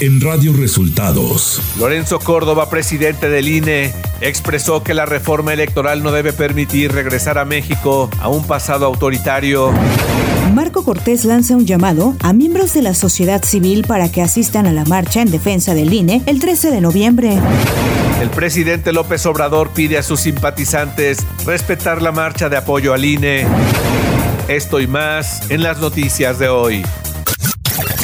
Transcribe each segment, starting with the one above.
en Radio Resultados. Lorenzo Córdoba, presidente del INE, expresó que la reforma electoral no debe permitir regresar a México a un pasado autoritario. Marco Cortés lanza un llamado a miembros de la sociedad civil para que asistan a la marcha en defensa del INE el 13 de noviembre. El presidente López Obrador pide a sus simpatizantes respetar la marcha de apoyo al INE. Esto y más en las noticias de hoy.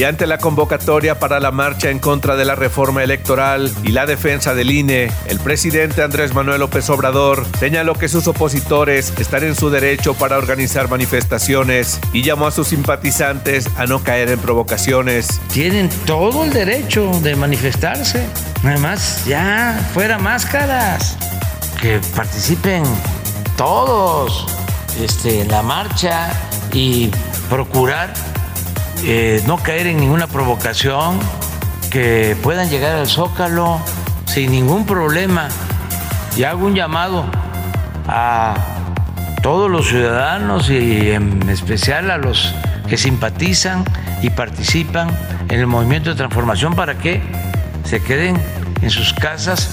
y ante la convocatoria para la marcha en contra de la reforma electoral y la defensa del INE, el presidente Andrés Manuel López Obrador señaló que sus opositores están en su derecho para organizar manifestaciones y llamó a sus simpatizantes a no caer en provocaciones. Tienen todo el derecho de manifestarse, además ya fuera máscaras, que participen todos este, en la marcha y procurar eh, no caer en ninguna provocación, que puedan llegar al zócalo sin ningún problema. Y hago un llamado a todos los ciudadanos y en especial a los que simpatizan y participan en el movimiento de transformación para que se queden en sus casas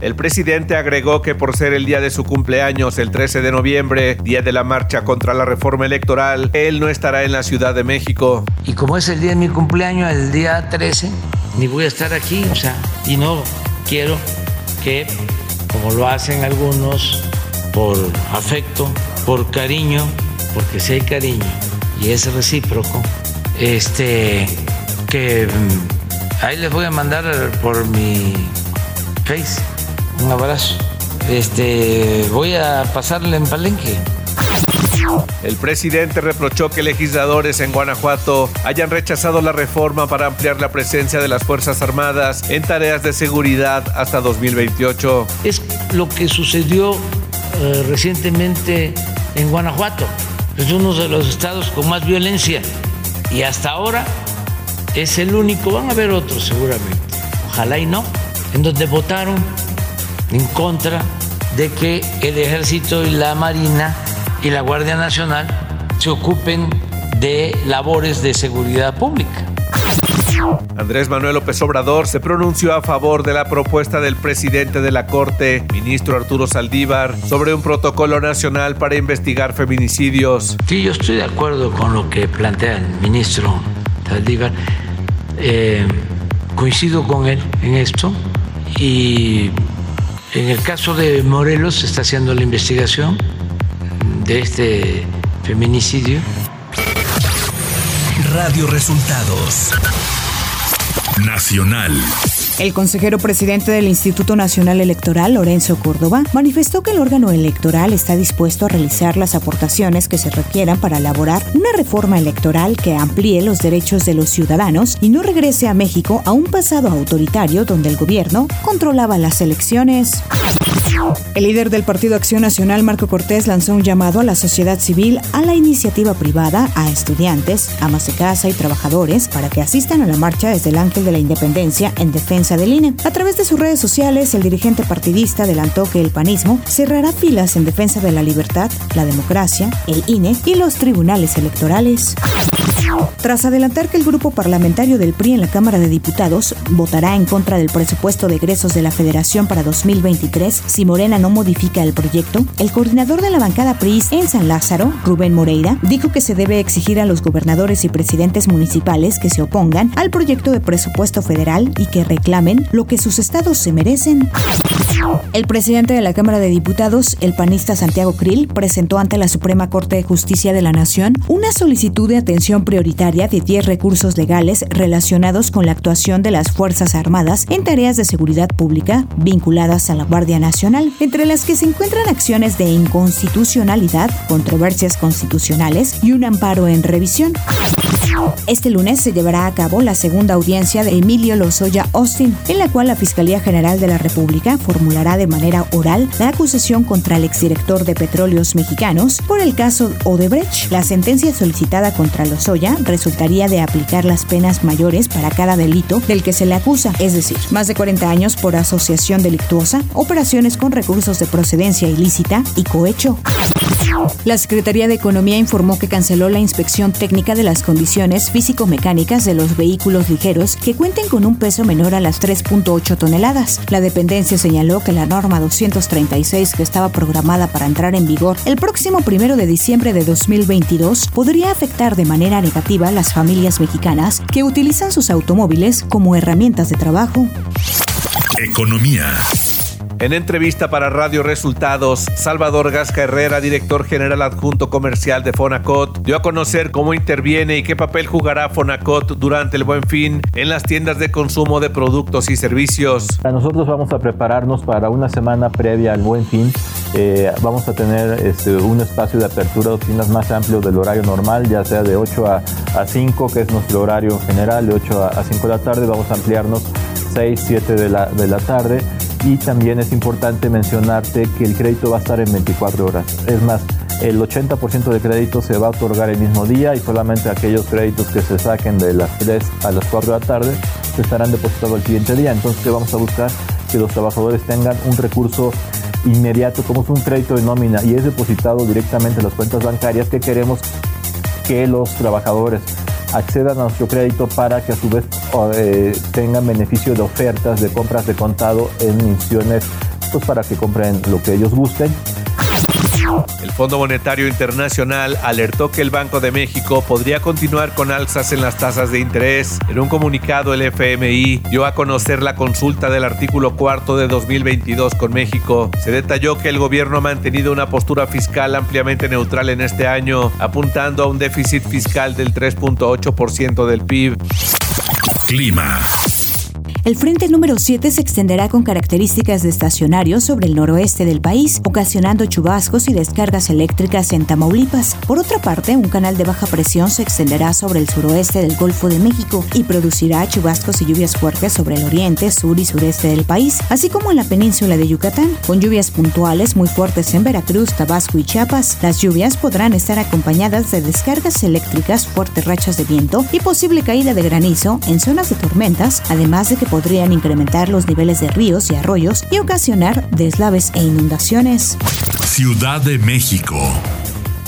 el presidente agregó que por ser el día de su cumpleaños, el 13 de noviembre, día de la marcha contra la reforma electoral, él no estará en la Ciudad de México. Y como es el día de mi cumpleaños, el día 13, ni voy a estar aquí, o sea, y no quiero que, como lo hacen algunos, por afecto, por cariño, porque si hay cariño y es recíproco, este, que mm, ahí les voy a mandar por mi un abrazo. Este, voy a pasarle en Palenque. El presidente reprochó que legisladores en Guanajuato hayan rechazado la reforma para ampliar la presencia de las Fuerzas Armadas en tareas de seguridad hasta 2028. Es lo que sucedió eh, recientemente en Guanajuato. Es uno de los estados con más violencia y hasta ahora es el único. Van a haber otros seguramente. Ojalá y no en donde votaron en contra de que el ejército y la marina y la Guardia Nacional se ocupen de labores de seguridad pública. Andrés Manuel López Obrador se pronunció a favor de la propuesta del presidente de la Corte, ministro Arturo Saldívar, sobre un protocolo nacional para investigar feminicidios. Sí, yo estoy de acuerdo con lo que plantea el ministro Saldívar. Eh, coincido con él en esto y en el caso de Morelos se está haciendo la investigación de este feminicidio. Radio Resultados Nacional. El consejero presidente del Instituto Nacional Electoral, Lorenzo Córdoba, manifestó que el órgano electoral está dispuesto a realizar las aportaciones que se requieran para elaborar una reforma electoral que amplíe los derechos de los ciudadanos y no regrese a México a un pasado autoritario donde el gobierno controlaba las elecciones. El líder del Partido Acción Nacional, Marco Cortés, lanzó un llamado a la sociedad civil, a la iniciativa privada, a estudiantes, amas de casa y trabajadores para que asistan a la marcha desde el Ángel de la Independencia en defensa del INE. A través de sus redes sociales, el dirigente partidista adelantó que el panismo cerrará filas en defensa de la libertad, la democracia, el INE y los tribunales electorales. Tras adelantar que el grupo parlamentario del PRI en la Cámara de Diputados votará en contra del presupuesto de egresos de la Federación para 2023 si Morena no modifica el proyecto, el coordinador de la bancada PRI en San Lázaro, Rubén Moreira, dijo que se debe exigir a los gobernadores y presidentes municipales que se opongan al proyecto de presupuesto federal y que reclamen lo que sus estados se merecen. El presidente de la Cámara de Diputados, el panista Santiago Krill, presentó ante la Suprema Corte de Justicia de la Nación una solicitud de atención prioritaria de 10 recursos legales relacionados con la actuación de las Fuerzas Armadas en tareas de seguridad pública vinculadas a la Guardia Nacional, entre las que se encuentran acciones de inconstitucionalidad, controversias constitucionales y un amparo en revisión. Este lunes se llevará a cabo la segunda audiencia de Emilio Lozoya Austin, en la cual la Fiscalía General de la República formulará de manera oral la acusación contra el exdirector de Petróleos Mexicanos por el caso Odebrecht. La sentencia solicitada contra Lozoya resultaría de aplicar las penas mayores para cada delito del que se le acusa, es decir, más de 40 años por asociación delictuosa, operaciones con recursos de procedencia ilícita y cohecho. La Secretaría de Economía informó que canceló la inspección técnica de las condiciones físico-mecánicas de los vehículos ligeros que cuenten con un peso menor a las 3.8 toneladas. La dependencia señaló que la norma 236 que estaba programada para entrar en vigor el próximo primero de diciembre de 2022 podría afectar de manera negativa a las familias mexicanas que utilizan sus automóviles como herramientas de trabajo. Economía. En entrevista para Radio Resultados, Salvador Gasca Herrera, director general adjunto comercial de Fonacot, dio a conocer cómo interviene y qué papel jugará Fonacot durante el buen fin en las tiendas de consumo de productos y servicios. Nosotros vamos a prepararnos para una semana previa al buen fin. Eh, vamos a tener este, un espacio de apertura de oficinas más amplio del horario normal, ya sea de 8 a, a 5, que es nuestro horario general, de 8 a, 5 de la tarde. Vamos a ampliarnos 6, 7 de la, de la tarde y también es importante mencionarte que el crédito va a estar en 24 horas. Es más, el 80% de crédito se va a otorgar el mismo día y solamente aquellos créditos que se saquen de las 3 a las 4 de la tarde se estarán depositados el siguiente día. Entonces, ¿qué vamos a buscar? Que los trabajadores tengan un recurso inmediato, como es un crédito de nómina y es depositado directamente en las cuentas bancarias, que queremos que los trabajadores accedan a nuestro crédito para que a su vez eh, tengan beneficio de ofertas de compras de contado en misiones pues para que compren lo que ellos gusten el Fondo Monetario Internacional alertó que el Banco de México podría continuar con alzas en las tasas de interés. En un comunicado, el FMI dio a conocer la consulta del artículo cuarto de 2022 con México. Se detalló que el gobierno ha mantenido una postura fiscal ampliamente neutral en este año, apuntando a un déficit fiscal del 3.8% del PIB. Clima. El frente número 7 se extenderá con características de estacionario sobre el noroeste del país, ocasionando chubascos y descargas eléctricas en Tamaulipas. Por otra parte, un canal de baja presión se extenderá sobre el suroeste del Golfo de México y producirá chubascos y lluvias fuertes sobre el oriente, sur y sureste del país, así como en la península de Yucatán, con lluvias puntuales muy fuertes en Veracruz, Tabasco y Chiapas. Las lluvias podrán estar acompañadas de descargas eléctricas, fuertes rachas de viento y posible caída de granizo en zonas de tormentas, además de que podrían incrementar los niveles de ríos y arroyos y ocasionar deslaves e inundaciones. Ciudad de México.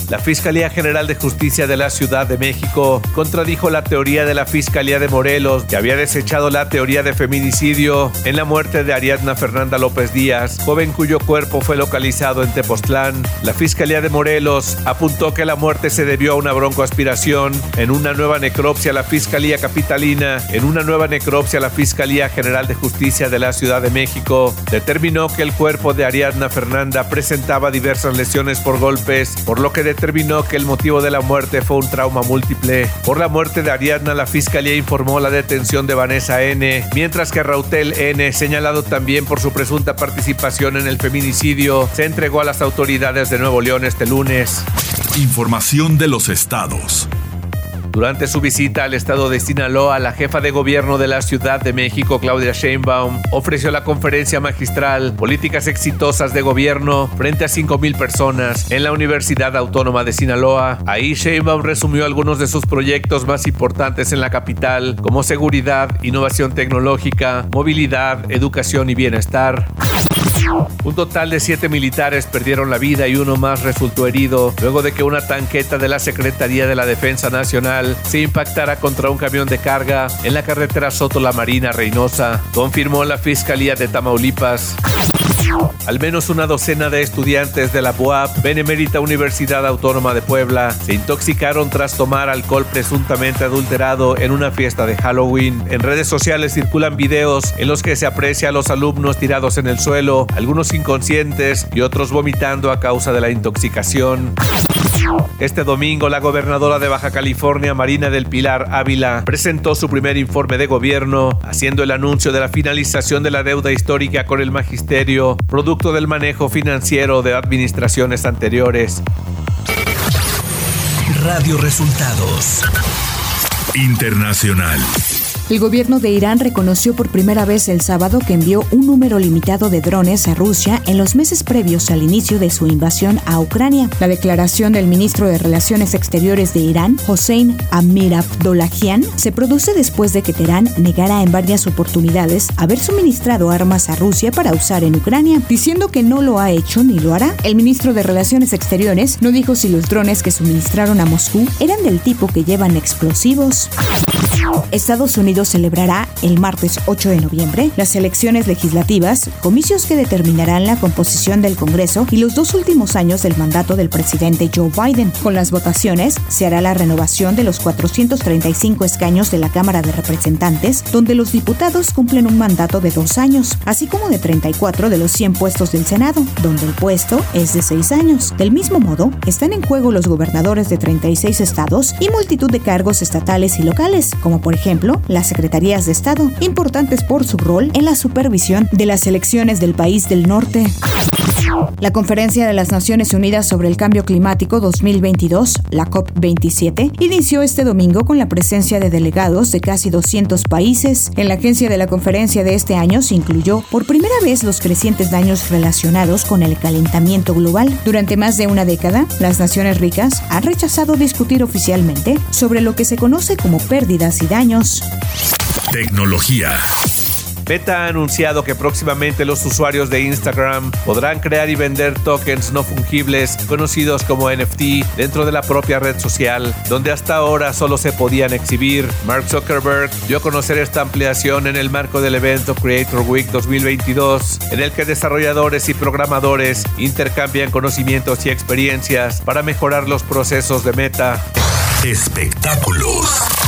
La Fiscalía General de Justicia de la Ciudad de México contradijo la teoría de la Fiscalía de Morelos, que había desechado la teoría de feminicidio en la muerte de Ariadna Fernanda López Díaz, joven cuyo cuerpo fue localizado en Tepoztlán. La Fiscalía de Morelos apuntó que la muerte se debió a una broncoaspiración. En una nueva necropsia, la Fiscalía Capitalina, en una nueva necropsia, la Fiscalía General de Justicia de la Ciudad de México determinó que el cuerpo de Ariadna Fernanda presentaba diversas lesiones por golpes, por lo que determinó que el motivo de la muerte fue un trauma múltiple. Por la muerte de Ariadna, la fiscalía informó la detención de Vanessa N., mientras que Rautel N., señalado también por su presunta participación en el feminicidio, se entregó a las autoridades de Nuevo León este lunes. Información de los estados. Durante su visita al estado de Sinaloa, la jefa de gobierno de la Ciudad de México, Claudia Sheinbaum, ofreció la conferencia magistral Políticas exitosas de gobierno frente a 5.000 personas en la Universidad Autónoma de Sinaloa. Ahí Sheinbaum resumió algunos de sus proyectos más importantes en la capital, como seguridad, innovación tecnológica, movilidad, educación y bienestar. Un total de siete militares perdieron la vida y uno más resultó herido luego de que una tanqueta de la Secretaría de la Defensa Nacional se impactara contra un camión de carga en la carretera Soto La Marina Reynosa, confirmó la Fiscalía de Tamaulipas. Al menos una docena de estudiantes de la BUAP, Benemérita Universidad Autónoma de Puebla, se intoxicaron tras tomar alcohol presuntamente adulterado en una fiesta de Halloween. En redes sociales circulan videos en los que se aprecia a los alumnos tirados en el suelo, algunos inconscientes y otros vomitando a causa de la intoxicación. Este domingo, la gobernadora de Baja California, Marina del Pilar Ávila, presentó su primer informe de gobierno, haciendo el anuncio de la finalización de la deuda histórica con el magisterio, producto del manejo financiero de administraciones anteriores. Radio Resultados Internacional. El gobierno de Irán reconoció por primera vez el sábado que envió un número limitado de drones a Rusia en los meses previos al inicio de su invasión a Ucrania. La declaración del ministro de Relaciones Exteriores de Irán, Hossein Amir Abdollahian, se produce después de que Teherán negara en varias oportunidades haber suministrado armas a Rusia para usar en Ucrania, diciendo que no lo ha hecho ni lo hará. El ministro de Relaciones Exteriores no dijo si los drones que suministraron a Moscú eran del tipo que llevan explosivos. Estados Unidos celebrará el martes 8 de noviembre las elecciones legislativas, comicios que determinarán la composición del Congreso y los dos últimos años del mandato del presidente Joe Biden. Con las votaciones se hará la renovación de los 435 escaños de la Cámara de Representantes, donde los diputados cumplen un mandato de dos años, así como de 34 de los 100 puestos del Senado, donde el puesto es de seis años. Del mismo modo, están en juego los gobernadores de 36 estados y multitud de cargos estatales y locales, como por ejemplo las secretarías de Estado, importantes por su rol en la supervisión de las elecciones del país del norte. La Conferencia de las Naciones Unidas sobre el Cambio Climático 2022, la COP27, inició este domingo con la presencia de delegados de casi 200 países. En la agencia de la conferencia de este año se incluyó por primera vez los crecientes daños relacionados con el calentamiento global. Durante más de una década, las naciones ricas han rechazado discutir oficialmente sobre lo que se conoce como pérdidas y daños. Tecnología. Meta ha anunciado que próximamente los usuarios de Instagram podrán crear y vender tokens no fungibles conocidos como NFT dentro de la propia red social, donde hasta ahora solo se podían exhibir. Mark Zuckerberg dio a conocer esta ampliación en el marco del evento Creator Week 2022, en el que desarrolladores y programadores intercambian conocimientos y experiencias para mejorar los procesos de Meta. Espectáculos.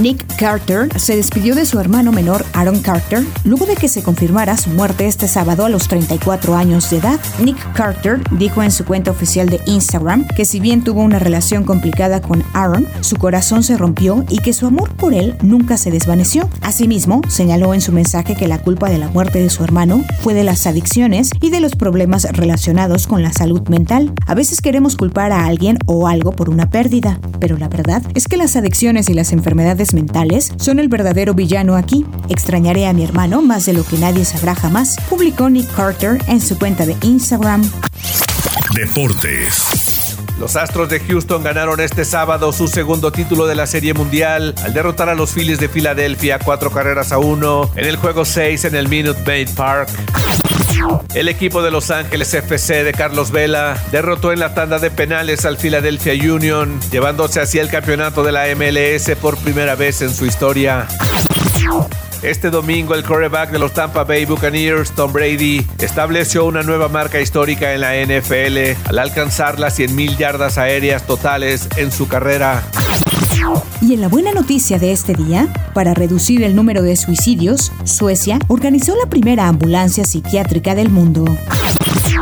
Nick Carter se despidió de su hermano menor Aaron Carter luego de que se confirmara su muerte este sábado a los 34 años de edad. Nick Carter dijo en su cuenta oficial de Instagram que si bien tuvo una relación complicada con Aaron, su corazón se rompió y que su amor por él nunca se desvaneció. Asimismo, señaló en su mensaje que la culpa de la muerte de su hermano fue de las adicciones y de los problemas relacionados con la salud mental. A veces queremos culpar a alguien o algo por una pérdida, pero la verdad es que las adicciones y las mentales son el verdadero villano aquí. Extrañaré a mi hermano más de lo que nadie sabrá jamás, publicó Nick Carter en su cuenta de Instagram. Deportes. Los Astros de Houston ganaron este sábado su segundo título de la Serie Mundial al derrotar a los Phillies de Filadelfia cuatro carreras a uno en el juego 6 en el Minute Maid Park. El equipo de Los Ángeles FC de Carlos Vela derrotó en la tanda de penales al Philadelphia Union, llevándose así el campeonato de la MLS por primera vez en su historia. Este domingo el quarterback de los Tampa Bay Buccaneers, Tom Brady, estableció una nueva marca histórica en la NFL al alcanzar las 100.000 yardas aéreas totales en su carrera. Y en la buena noticia de este día, para reducir el número de suicidios, Suecia organizó la primera ambulancia psiquiátrica del mundo.